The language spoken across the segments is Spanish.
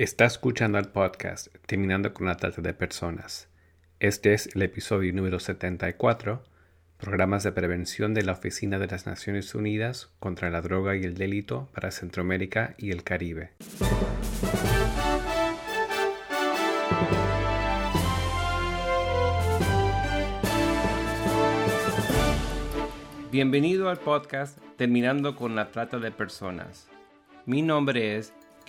Está escuchando el podcast Terminando con la Trata de Personas. Este es el episodio número 74, Programas de Prevención de la Oficina de las Naciones Unidas contra la Droga y el Delito para Centroamérica y el Caribe. Bienvenido al podcast Terminando con la Trata de Personas. Mi nombre es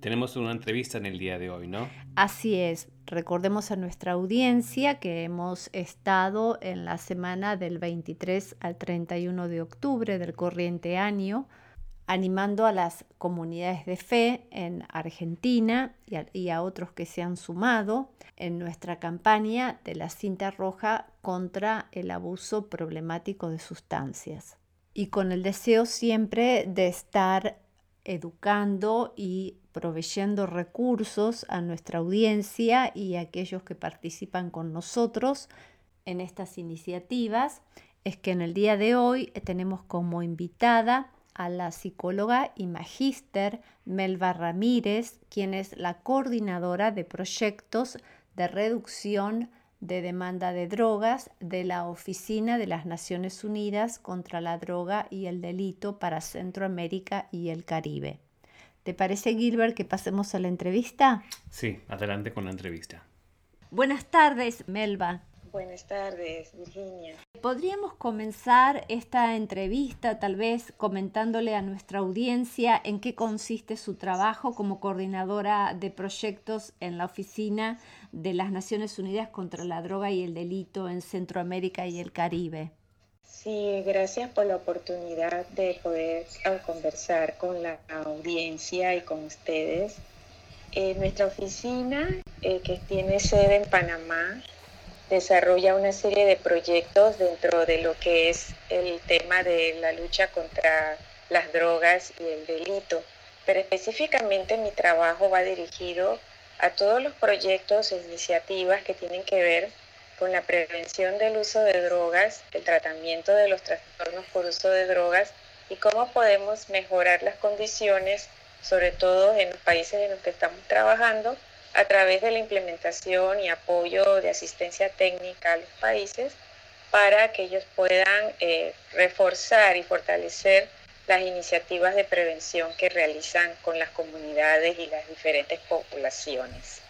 Tenemos una entrevista en el día de hoy, ¿no? Así es. Recordemos a nuestra audiencia que hemos estado en la semana del 23 al 31 de octubre del corriente año animando a las comunidades de fe en Argentina y a, y a, otros que se han sumado en nuestra campaña de la cinta roja contra el abuso problemático de sustancias. Y con el deseo siempre de estar educando y proveyendo recursos a nuestra audiencia y a aquellos que participan con nosotros en estas iniciativas, es que en el día de hoy tenemos como invitada a la psicóloga y magíster Melba Ramírez, quien es la coordinadora de proyectos de reducción de demanda de drogas de la Oficina de las Naciones Unidas contra la Droga y el Delito para Centroamérica y el Caribe. ¿Te parece, Gilbert, que pasemos a la entrevista? Sí, adelante con la entrevista. Buenas tardes, Melba. Buenas tardes, Virginia. Podríamos comenzar esta entrevista tal vez comentándole a nuestra audiencia en qué consiste su trabajo como coordinadora de proyectos en la Oficina de las Naciones Unidas contra la Droga y el Delito en Centroamérica y el Caribe. Sí, gracias por la oportunidad de poder conversar con la audiencia y con ustedes. Eh, nuestra oficina, eh, que tiene sede en Panamá, desarrolla una serie de proyectos dentro de lo que es el tema de la lucha contra las drogas y el delito. Pero específicamente mi trabajo va dirigido a todos los proyectos e iniciativas que tienen que ver con la prevención del uso de drogas, el tratamiento de los trastornos por uso de drogas y cómo podemos mejorar las condiciones, sobre todo en los países en los que estamos trabajando, a través de la implementación y apoyo de asistencia técnica a los países para que ellos puedan eh, reforzar y fortalecer las iniciativas de prevención que realizan con las comunidades y las diferentes poblaciones.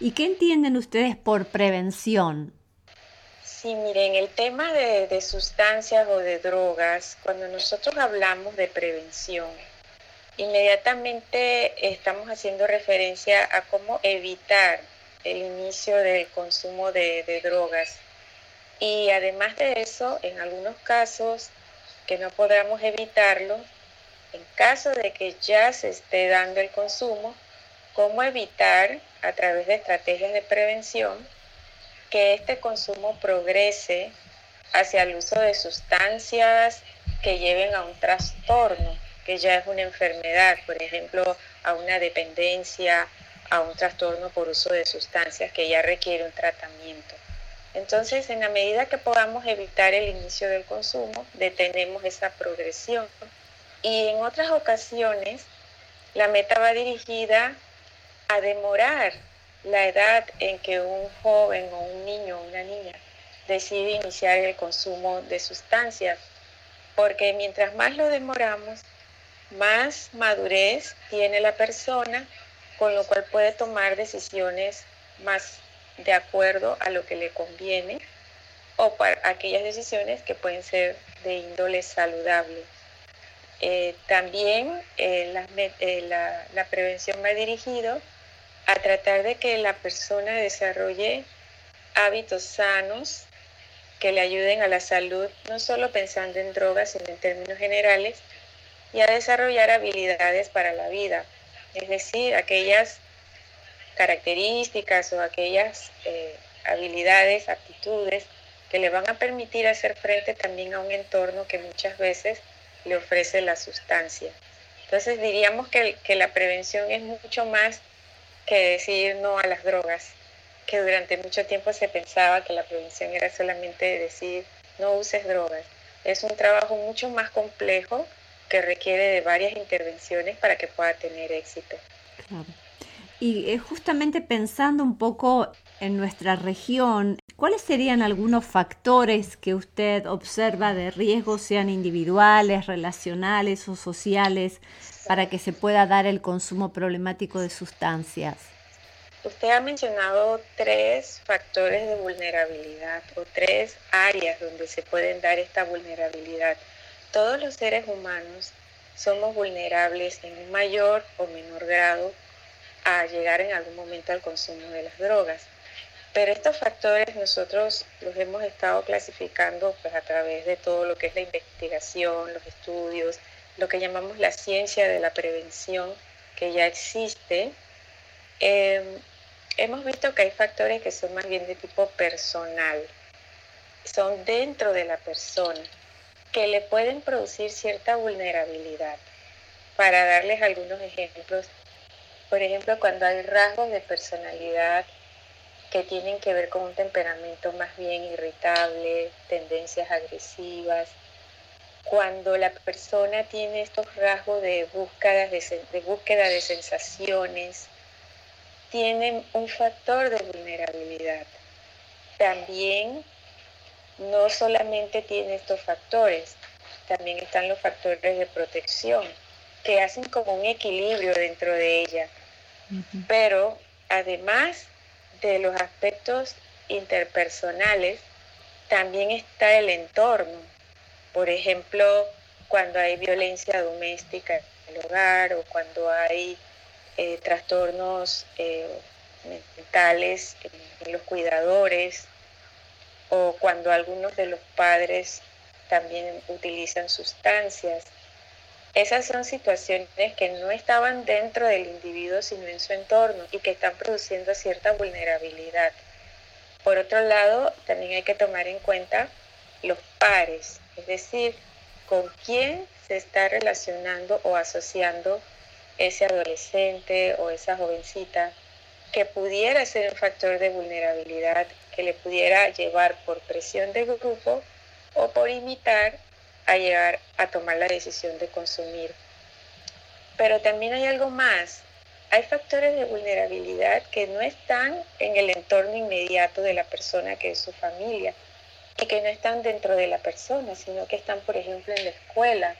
¿Y qué entienden ustedes por prevención? Sí, miren, el tema de, sustancias o de drogas, cuando nosotros hablamos de prevención, inmediatamente estamos haciendo referencia a cómo evitar el inicio del consumo de, de drogas. Y además de eso, en algunos casos que no podamos evitarlo, en caso de que ya se esté dando el consumo, cómo evitar a través de estrategias de prevención que este consumo progrese hacia el uso de sustancias que lleven a un trastorno, que ya es una enfermedad, por ejemplo, a una dependencia, a un trastorno por uso de sustancias que ya requiere un tratamiento. Entonces, en la medida que podamos evitar el inicio del consumo, detenemos esa progresión. Y en otras ocasiones, la meta va dirigida a demorar la edad en que un joven o un niño o una niña decide iniciar el consumo de sustancias, porque mientras más lo demoramos, más madurez tiene la persona, con lo cual puede tomar decisiones más de acuerdo a lo que le conviene o para aquellas decisiones que pueden ser de índole saludable. Eh, también eh, la, eh, la, la prevención va dirigido a tratar de que la persona desarrolle hábitos sanos que le ayuden a la salud, no solo pensando en drogas, sino en términos generales, y a desarrollar habilidades para la vida, es decir, aquellas características o aquellas eh, habilidades, aptitudes que le van a permitir hacer frente también a un entorno que muchas veces le ofrece la sustancia. Entonces diríamos que, que la prevención es mucho más que decir no a las drogas, que durante mucho tiempo se pensaba que la prevención era solamente decir no uses drogas. Es un trabajo mucho más complejo que requiere de varias intervenciones para que pueda tener éxito. Y eh, justamente pensando un poco en nuestra región, ¿cuáles serían algunos factores que usted observa de riesgo, sean individuales, relacionales o sociales, para que se pueda dar el consumo problemático de sustancias? Usted ha mencionado tres factores de vulnerabilidad o tres áreas donde se pueden dar esta vulnerabilidad. Todos los seres humanos somos vulnerables en un mayor o menor grado a llegar en algún momento al consumo de las drogas. Pero estos factores nosotros los hemos estado clasificando pues, a través de todo lo que es la investigación, los estudios, lo que llamamos la ciencia de la prevención que ya existe. Em, hemos visto que hay factores que son más bien de tipo personal, son dentro de la persona, que le pueden producir cierta vulnerabilidad. Para darles algunos ejemplos, por ejemplo, cuando hay rasgos de personalidad que tienen que ver con un temperamento más bien irritable, tendencias agresivas, cuando la persona tiene estos rasgos de búsqueda de, de búsqueda de sensaciones, tienen un factor de vulnerabilidad. También no solamente tiene estos factores, también están los factores de protección que hacen como un equilibrio dentro de ella. Pero además de los aspectos interpersonales, también está el entorno. Por ejemplo, cuando hay violencia doméstica en el hogar o cuando hay eh, trastornos eh, mentales en, los cuidadores o cuando algunos de los padres también utilizan sustancias. Esas son situaciones que no estaban dentro del individuo, sino en su entorno y que están produciendo cierta vulnerabilidad. Por otro lado, también hay que tomar en cuenta los pares, es decir, con quién se está relacionando o asociando ese adolescente o esa jovencita que pudiera ser un factor de vulnerabilidad, que le pudiera llevar por presión de grupo o por imitar a llegar a tomar la decisión de consumir. Pero también hay algo más. Hay factores de vulnerabilidad que no están en el entorno inmediato de la persona que es su familia y que no están dentro de la persona, sino que están, por ejemplo, en la escuela,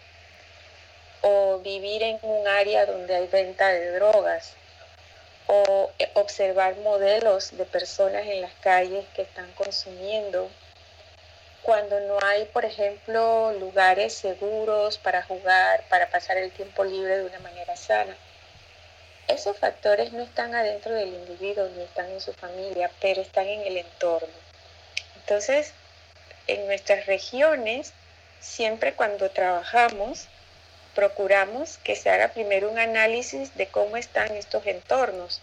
o vivir en un área donde hay venta de drogas o observar modelos de personas en las calles que están consumiendo cuando no hay, por ejemplo, lugares seguros para jugar, para pasar el tiempo libre de una manera sana. Esos factores no están adentro del individuo ni están en su familia, pero están en el entorno. Entonces, en nuestras regiones, siempre cuando trabajamos, procuramos que se haga primero un análisis de cómo están estos entornos,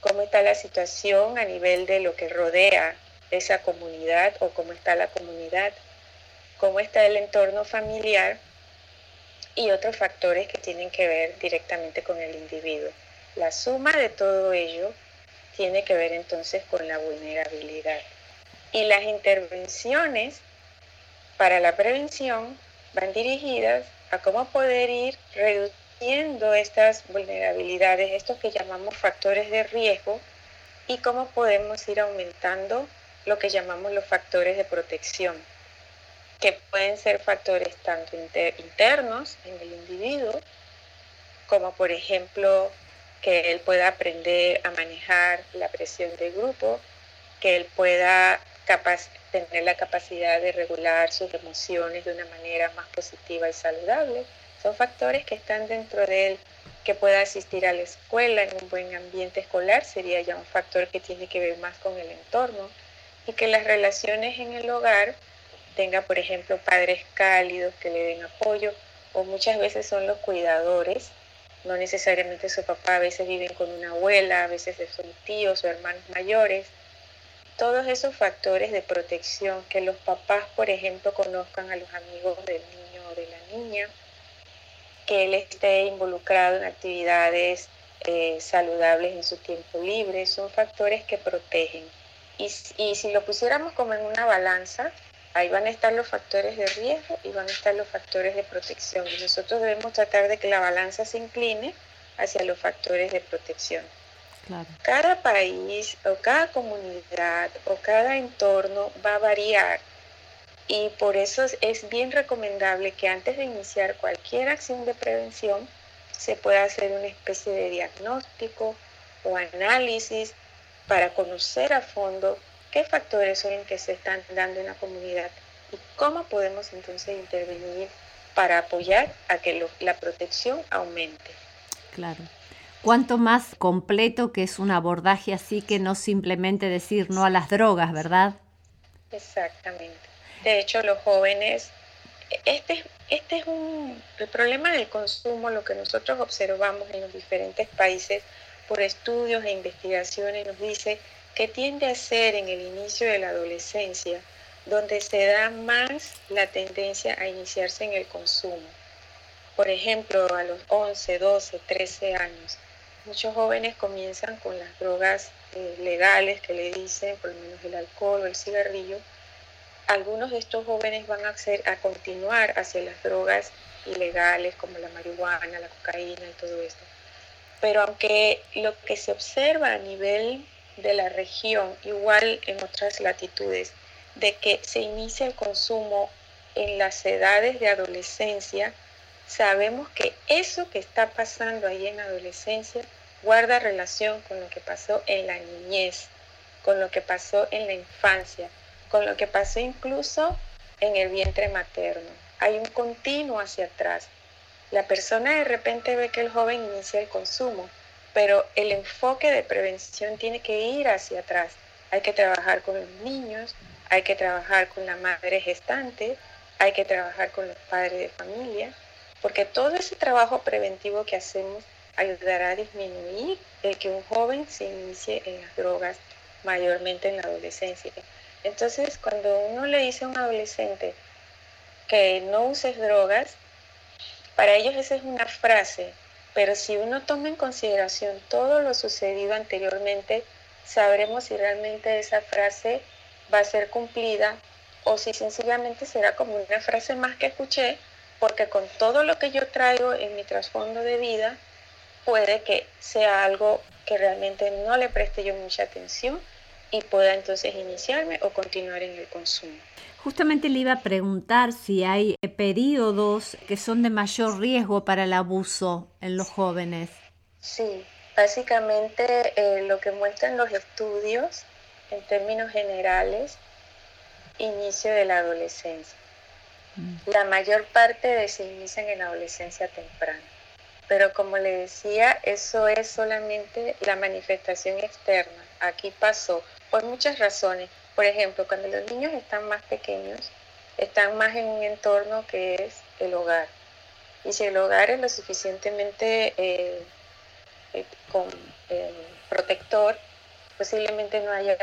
cómo está la situación a nivel de lo que rodea esa comunidad o cómo está la comunidad, cómo está el entorno familiar y otros factores que tienen que ver directamente con el individuo. La suma de todo ello tiene que ver entonces con la vulnerabilidad. Y las intervenciones para la prevención van dirigidas a cómo poder ir reduciendo estas vulnerabilidades, estos que llamamos factores de riesgo, y cómo podemos ir aumentando lo que llamamos los factores de protección, que pueden ser factores tanto internos en el individuo, como por ejemplo que él pueda aprender a manejar la presión de grupo, que él pueda tener la capacidad de regular sus emociones de una manera más positiva y saludable. Son factores que están dentro de él, que pueda asistir a la escuela en un buen ambiente escolar, sería ya un factor que tiene que ver más con el entorno y que las relaciones en el hogar tenga, por ejemplo, padres cálidos que le den apoyo o muchas veces son los cuidadores, no necesariamente su papá, a veces viven con una abuela, a veces son tíos o hermanos mayores todos esos factores de protección, que los papás, por ejemplo, conozcan a los amigos del niño o de la niña, que él esté involucrado en actividades eh, saludables en su tiempo libre, son factores que protegen. Y, y si lo pusiéramos como en una balanza, ahí van a estar los factores de riesgo y van a estar los factores de protección. Y nosotros debemos tratar de que la balanza se incline hacia los factores de protección. Cada país o cada comunidad o cada entorno va a variar y por eso es bien recomendable que antes de iniciar cualquier acción de prevención se pueda hacer una especie de diagnóstico o análisis para conocer a fondo qué factores son los que se están dando en la comunidad y cómo podemos entonces intervenir para apoyar a que la protección aumente. Claro cuánto más completo que es un abordaje así que no simplemente decir no a las drogas, ¿verdad? Exactamente. De hecho, los jóvenes, este, este es un, el problema del consumo, lo que nosotros observamos en los diferentes países por estudios e investigaciones nos dice que tiende a ser en el inicio de la adolescencia donde se da más la tendencia a iniciarse en el consumo. Por ejemplo, a los 11, 12, 13 años muchos jóvenes comienzan con las drogas eh, legales que le dicen, por lo menos el alcohol o el cigarrillo. Algunos de estos jóvenes van a, hacer, a continuar hacia las drogas ilegales como la marihuana, la cocaína y todo esto. Pero aunque lo que se observa a nivel de la región, igual en otras latitudes, de que se inicia el consumo en las edades de adolescencia, sabemos que eso que está pasando ahí en adolescencia guarda relación con lo que pasó en la niñez, con lo que pasó en la infancia, con lo que pasó incluso en el vientre materno. Hay un continuo hacia atrás. La persona de repente ve que el joven inicia el consumo, pero el enfoque de prevención tiene que ir hacia atrás. Hay que trabajar con los niños, hay que trabajar con la madre gestante, hay que trabajar con los padres de familia, porque todo ese trabajo preventivo que hacemos ayudará a disminuir el que un joven se inicie en las drogas, mayormente en la adolescencia. Entonces, cuando uno le dice a un adolescente que no uses drogas, para ellos esa es una frase, pero si uno toma en consideración todo lo sucedido anteriormente, sabremos si realmente esa frase va a ser cumplida o si sencillamente será como una frase más que escuché, porque con todo lo que yo traigo en mi trasfondo de vida, puede que sea algo que realmente no le preste yo mucha atención y pueda entonces iniciarme o continuar en el consumo. Justamente le iba a preguntar si hay periodos que son de mayor riesgo para el abuso en los jóvenes. Sí, básicamente eh, lo que muestran los estudios en términos generales, inicio de la adolescencia. Mm. La mayor parte de se inician en la adolescencia temprana. Pero como le decía, eso es solamente la manifestación externa. Aquí pasó por muchas razones. Por ejemplo, cuando los niños están más pequeños, están más en un entorno que es el hogar. Y si el hogar es lo suficientemente eh, eh, con, eh, protector, posiblemente no haya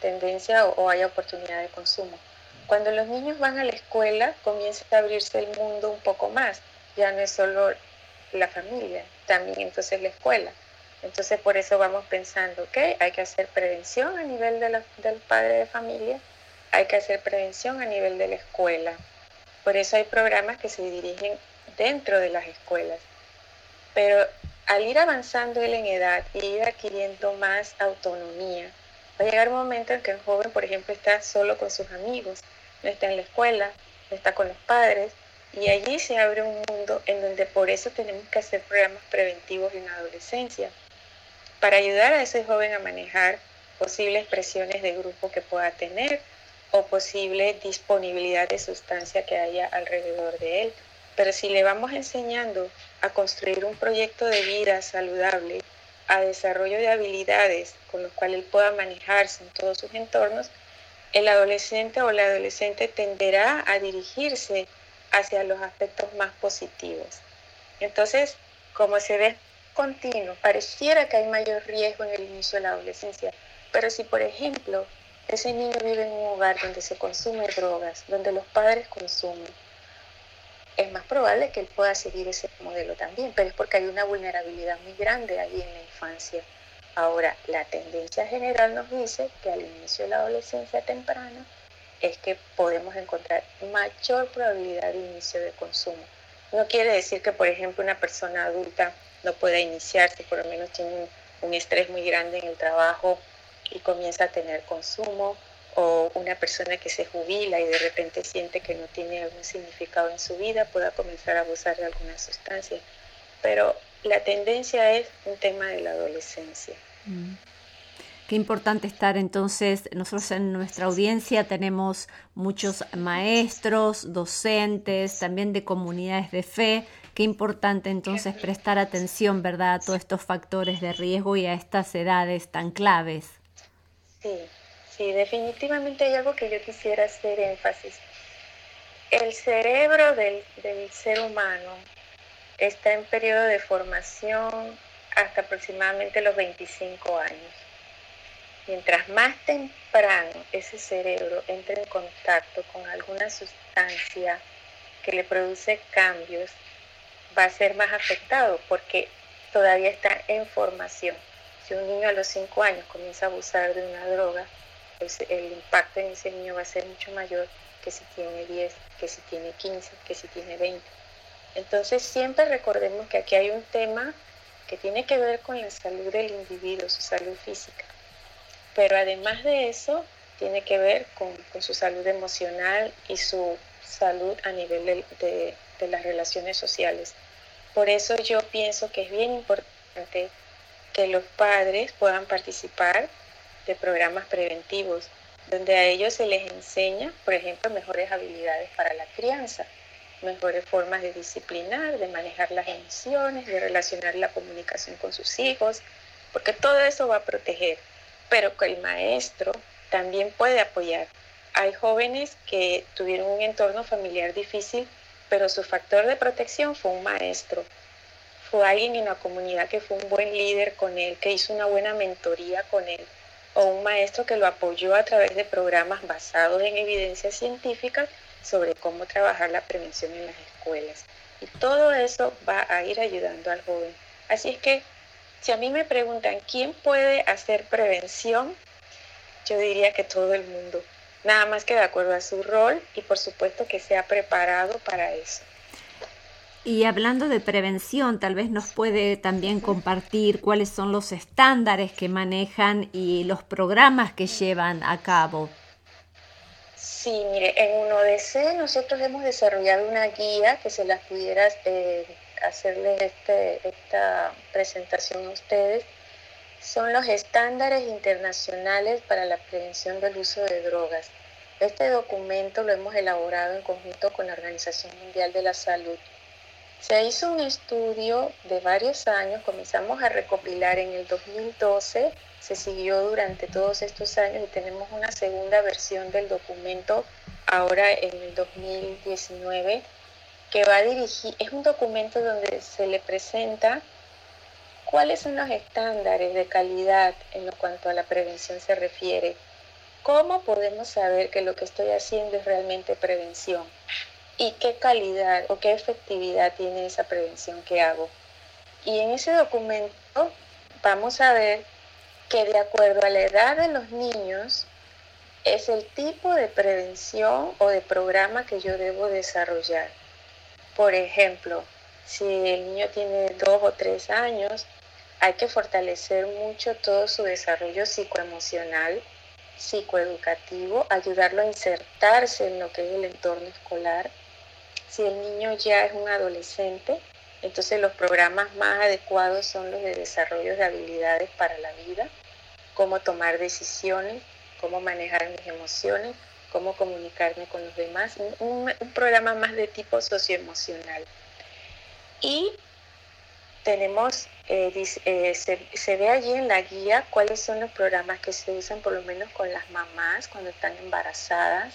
tendencia o, o haya oportunidad de consumo. Cuando los niños van a la escuela, comienza a abrirse el mundo un poco más. Ya no es solo la familia, también entonces la escuela. Entonces por eso vamos pensando, que hay que hacer prevención a nivel de del padre de familia, hay que hacer prevención a nivel de la escuela. Por eso hay programas que se dirigen dentro de las escuelas. Pero al ir avanzando él en edad y ir adquiriendo más autonomía, va a llegar un momento en que el joven, por ejemplo, está solo con sus amigos, no está en la escuela, no está con los padres, y allí se abre un mundo en donde por eso tenemos que hacer programas preventivos en la adolescencia, para ayudar a ese joven a manejar posibles presiones de grupo que pueda tener o posible disponibilidad de sustancia que haya alrededor de él. Pero si le vamos enseñando a construir un proyecto de vida saludable, a desarrollo de habilidades con los cuales él pueda manejarse en todos sus entornos, el adolescente o la adolescente tenderá a dirigirse hacia los aspectos más positivos. Entonces, como se ve continuo, pareciera que hay mayor riesgo en el inicio de la adolescencia, pero si por ejemplo ese niño vive en un hogar donde se consume drogas, donde los padres consumen, es más probable que él pueda seguir ese modelo también, pero es porque hay una vulnerabilidad muy grande ahí en la infancia. Ahora, la tendencia general nos dice que al inicio de la adolescencia temprana es que podemos encontrar mayor probabilidad de inicio de consumo. No quiere decir que, por ejemplo, una persona adulta no pueda iniciarse, por lo menos tiene un, estrés muy grande en el trabajo y comienza a tener consumo, o una persona que se jubila y de repente siente que no tiene algún significado en su vida pueda comenzar a abusar de alguna sustancia. Pero la tendencia es un tema de la adolescencia. Mm. Qué importante estar entonces, nosotros en nuestra audiencia tenemos muchos maestros, docentes, también de comunidades de fe. Qué importante entonces prestar atención, ¿verdad?, a todos estos factores de riesgo y a estas edades tan claves. Sí, sí, definitivamente hay algo que yo quisiera hacer énfasis. El cerebro del, ser humano está en periodo de formación hasta aproximadamente los 25 años. Mientras más temprano ese cerebro entre en contacto con alguna sustancia que le produce cambios, va a ser más afectado porque todavía está en formación. Si un niño a los 5 años comienza a abusar de una droga, pues el impacto en ese niño va a ser mucho mayor que si tiene 10, que si tiene 15, que si tiene 20. Entonces siempre recordemos que aquí hay un tema que tiene que ver con la salud del individuo, su salud física. Pero además de eso, tiene que ver con, su salud emocional y su salud a nivel de, de las relaciones sociales. Por eso yo pienso que es bien importante que los padres puedan participar de programas preventivos, donde a ellos se les enseña, por ejemplo, mejores habilidades para la crianza mejores formas de disciplinar, de manejar las emociones, de relacionar la comunicación con sus hijos, porque todo eso va a proteger, pero que el maestro también puede apoyar. Hay jóvenes que tuvieron un entorno familiar difícil, pero su factor de protección fue un maestro, fue alguien en la comunidad que fue un buen líder con él, que hizo una buena mentoría con él, o un maestro que lo apoyó a través de programas basados en evidencias científicas sobre cómo trabajar la prevención en las escuelas. Y todo eso va a ir ayudando al joven. Así es que si a mí me preguntan quién puede hacer prevención, yo diría que todo el mundo. Nada más que de acuerdo a su rol y por supuesto que sea preparado para eso. Y hablando de prevención, tal vez nos puede también compartir cuáles son los estándares que manejan y los programas que llevan a cabo. Sí, mire, en UNODC nosotros hemos desarrollado una guía que se las pudiera eh, hacerles este, esta presentación a ustedes. Son los estándares internacionales para la prevención del uso de drogas. Este documento lo hemos elaborado en conjunto con la Organización Mundial de la Salud. Se hizo un estudio de varios años, comenzamos a recopilar en el 2012 se siguió durante todos estos años y tenemos una segunda versión del documento ahora en el 2019 que va a dirigir, es un documento donde se le presenta cuáles son los estándares de calidad en lo cuanto a la prevención se refiere, cómo podemos saber que lo que estoy haciendo es realmente prevención y qué calidad o qué efectividad tiene esa prevención que hago. Y en ese documento vamos a ver que de acuerdo a la edad de los niños es el tipo de prevención o de programa que yo debo desarrollar. Por ejemplo, si el niño tiene dos o tres años, hay que fortalecer mucho todo su desarrollo psicoemocional, psicoeducativo, ayudarlo a insertarse en lo que es el entorno escolar. Si el niño ya es un adolescente, entonces los programas más adecuados son los de desarrollo de habilidades para la vida, cómo tomar decisiones, cómo manejar mis emociones, cómo comunicarme con los demás, un, programa más de tipo socioemocional. Y tenemos, eh, eh, se, se, ve allí en la guía cuáles son los programas que se usan por lo menos con las mamás cuando están embarazadas,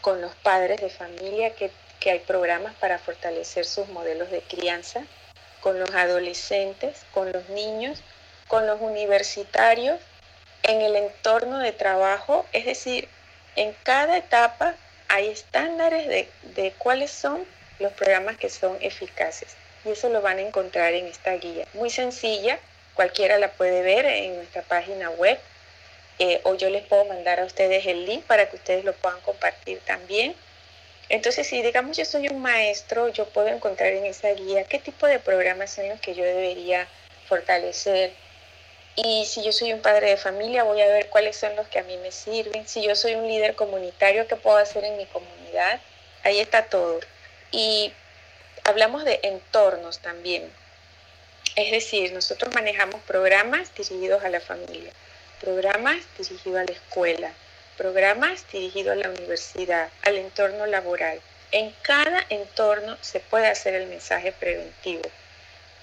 con los padres de familia que que hay programas para fortalecer sus modelos de crianza con los adolescentes, con los niños, con los universitarios en el entorno de trabajo, es decir, en cada etapa hay estándares de, de cuáles son los programas que son eficaces. Y eso lo van a encontrar en esta guía. Muy sencilla, cualquiera la puede ver en nuestra página web eh, o yo les puedo mandar a ustedes el link para que ustedes lo puedan compartir también. Entonces, si digamos yo soy un maestro, yo puedo encontrar en esa guía qué tipo de programas son los que yo debería fortalecer. Y si yo soy un padre de familia, voy a ver cuáles son los que a mí me sirven. Si yo soy un líder comunitario, ¿qué puedo hacer en mi comunidad? Ahí está todo. Y hablamos de entornos también. Es decir, nosotros manejamos programas dirigidos a la familia, programas dirigidos a la escuela, programas dirigidos a la universidad, al entorno laboral. En cada entorno se puede hacer el mensaje preventivo.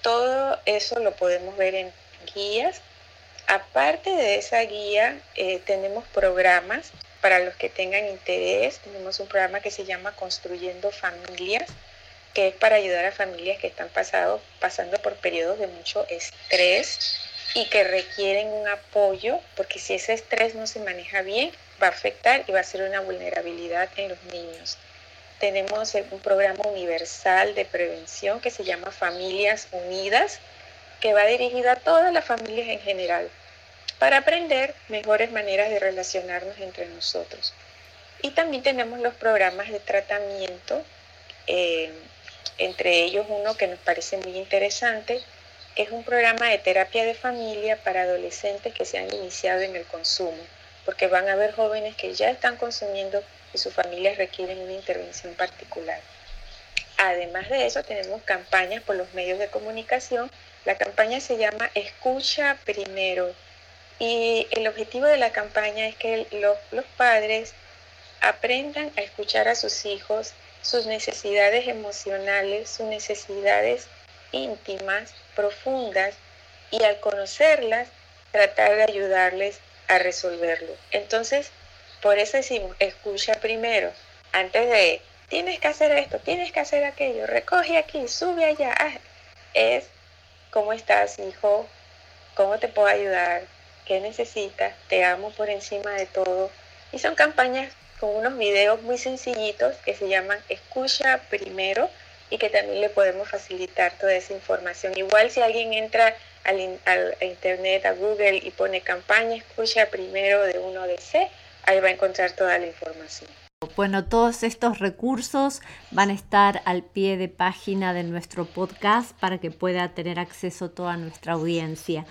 Todo eso lo podemos ver en guías. Aparte de esa guía, eh, tenemos programas para los que tengan interés. Tenemos un programa que se llama Construyendo Familias, que es para ayudar a familias que están pasado, pasando por periodos de mucho estrés y que requieren un apoyo, porque si ese estrés no se maneja bien, va a afectar y va a ser una vulnerabilidad en los niños. Tenemos un programa universal de prevención que se llama Familias Unidas, que va dirigido a todas las familias en general, para aprender mejores maneras de relacionarnos entre nosotros. Y también tenemos los programas de tratamiento eh, entre ellos uno que nos parece muy interesante, es un programa de terapia de familia para adolescentes que se han iniciado en el consumo, porque van a haber jóvenes que ya están consumiendo y sus familias requieren una intervención particular. Además de eso, tenemos campañas por los medios de comunicación. La campaña se llama Escucha Primero y el objetivo de la campaña es que los, los padres aprendan a escuchar a sus hijos sus necesidades emocionales, sus necesidades íntimas, profundas, y al conocerlas, tratar de ayudarles a resolverlo. Entonces, por eso decimos, escucha primero, antes de, tienes que hacer esto, tienes que hacer aquello, recoge aquí, sube allá. Es, ¿cómo estás, hijo? ¿Cómo te puedo ayudar? ¿Qué necesitas? Te amo por encima de todo. Y son campañas con unos videos muy sencillitos que se llaman Escucha Primero y que también le podemos facilitar toda esa información. Igual si alguien entra al, internet, a Google y pone campaña Escucha Primero de uno de C, ahí va a encontrar toda la información. Bueno, todos estos recursos van a estar al pie de página de nuestro podcast para que pueda tener acceso toda nuestra audiencia.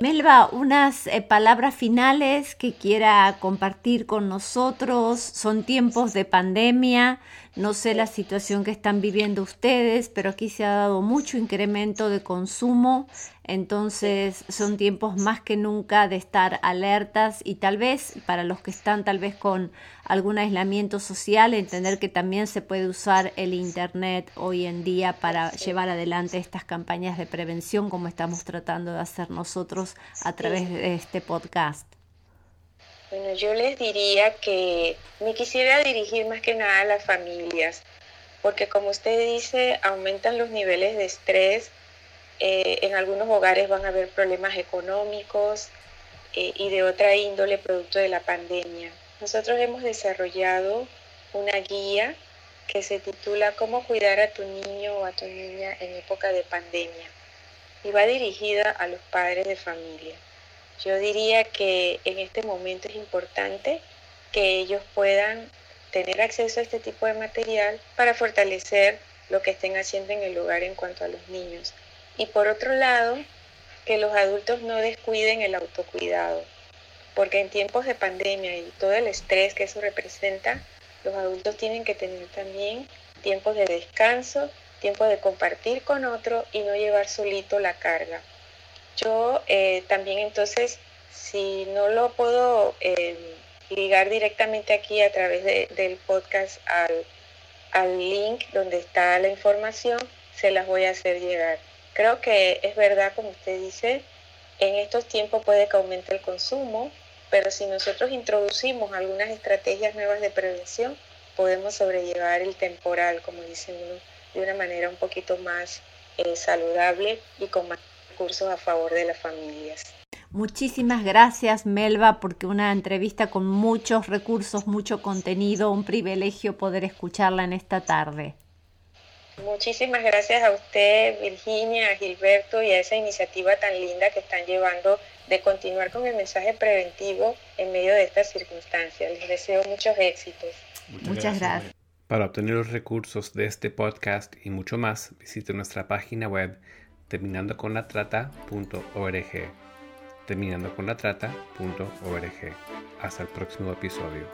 Melba, unas eh, palabras finales que quiera compartir con nosotros. Son tiempos de pandemia, no sé la situación que están viviendo ustedes, pero aquí se ha dado mucho incremento de consumo, entonces son tiempos más que nunca de estar alertas y tal vez para los que están tal vez con algún aislamiento social, entender que también se puede usar el Internet hoy en día para llevar adelante estas campañas de prevención como estamos tratando de hacer nosotros a través de este podcast. Bueno, yo les diría que me quisiera dirigir más que nada a las familias, porque como usted dice, aumentan los niveles de estrés, eh, en algunos hogares van a haber problemas económicos eh, y de otra índole producto de la pandemia. Nosotros hemos desarrollado una guía que se titula Cómo cuidar a tu niño o a tu niña en época de pandemia y va dirigida a los padres de familia. Yo diría que en este momento es importante que ellos puedan tener acceso a este tipo de material para fortalecer lo que estén haciendo en el hogar en cuanto a los niños. Y por otro lado, que los adultos no descuiden el autocuidado, porque en tiempos de pandemia y todo el estrés que eso representa, los adultos tienen que tener también tiempos de descanso, tiempo de compartir con otro y no llevar solito la carga. Yo eh, también entonces, si no lo puedo eh, ligar directamente aquí a través del podcast al, al link donde está la información, se las voy a hacer llegar. Creo que es verdad, como usted dice, en estos tiempos puede que aumente el consumo, pero si nosotros introducimos algunas estrategias nuevas de prevención, podemos sobrellevar el temporal, como dicen uno, de una manera un poquito más eh, saludable y con más recursos a favor de las familias. Muchísimas gracias Melba porque una entrevista con muchos recursos, mucho contenido, un privilegio poder escucharla en esta tarde. Muchísimas gracias a usted, Virginia, a Gilberto y a esa iniciativa tan linda que están llevando de continuar con el mensaje preventivo en medio de estas circunstancias. Les deseo muchos éxitos. Muchas, gracias. Para obtener los recursos de este podcast y mucho más, visite nuestra página web terminandoconlatrata.org. Terminandoconlatrata.org. Hasta el próximo episodio.